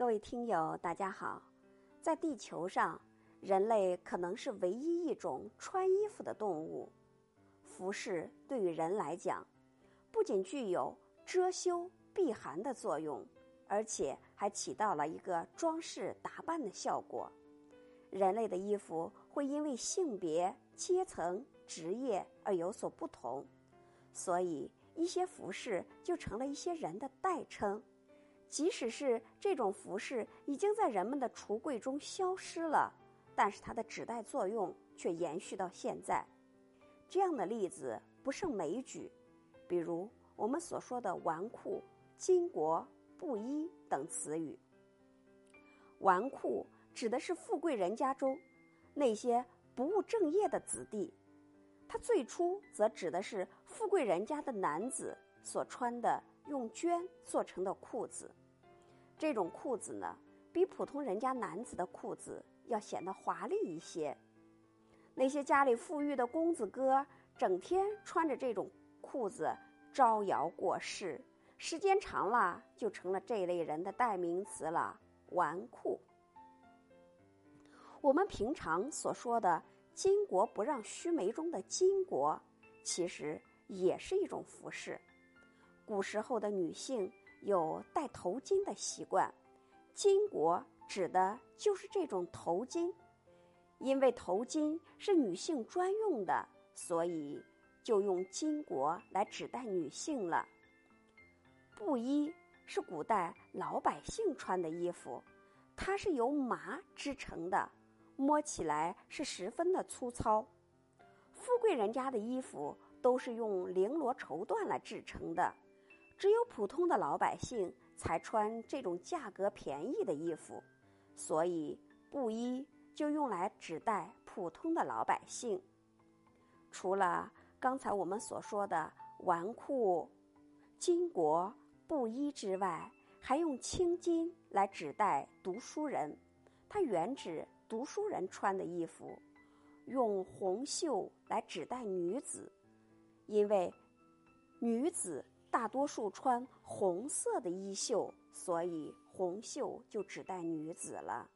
各位听友，大家好。在地球上，人类可能是唯一一种穿衣服的动物。服饰对于人来讲，不仅具有遮羞避寒的作用，而且还起到了一个装饰打扮的效果。人类的衣服会因为性别、阶层、职业而有所不同，所以一些服饰就成了一些人的代称。即使是这种服饰已经在人们的橱柜中消失了，但是它的指代作用却延续到现在。这样的例子不胜枚举，比如我们所说的纨绔、巾帼、布衣等词语。纨绔指的是富贵人家中那些不务正业的子弟，它最初则指的是富贵人家的男子所穿的用绢做成的裤子。这种裤子呢，比普通人家男子的裤子要显得华丽一些。那些家里富裕的公子哥，整天穿着这种裤子招摇过市，时间长了就成了这类人的代名词了——纨绔。我们平常所说的“巾帼不让须眉”中的“巾帼”，其实也是一种服饰。古时候的女性。有戴头巾的习惯，巾帼指的就是这种头巾。因为头巾是女性专用的，所以就用巾帼来指代女性了。布衣是古代老百姓穿的衣服，它是由麻织成的，摸起来是十分的粗糙。富贵人家的衣服都是用绫罗绸缎来制成的。只有普通的老百姓才穿这种价格便宜的衣服，所以布衣就用来指代普通的老百姓。除了刚才我们所说的纨绔、巾帼、布衣之外，还用青巾来指代读书人，它原指读书人穿的衣服；用红袖来指代女子，因为女子。大多数穿红色的衣袖，所以红袖就指代女子了。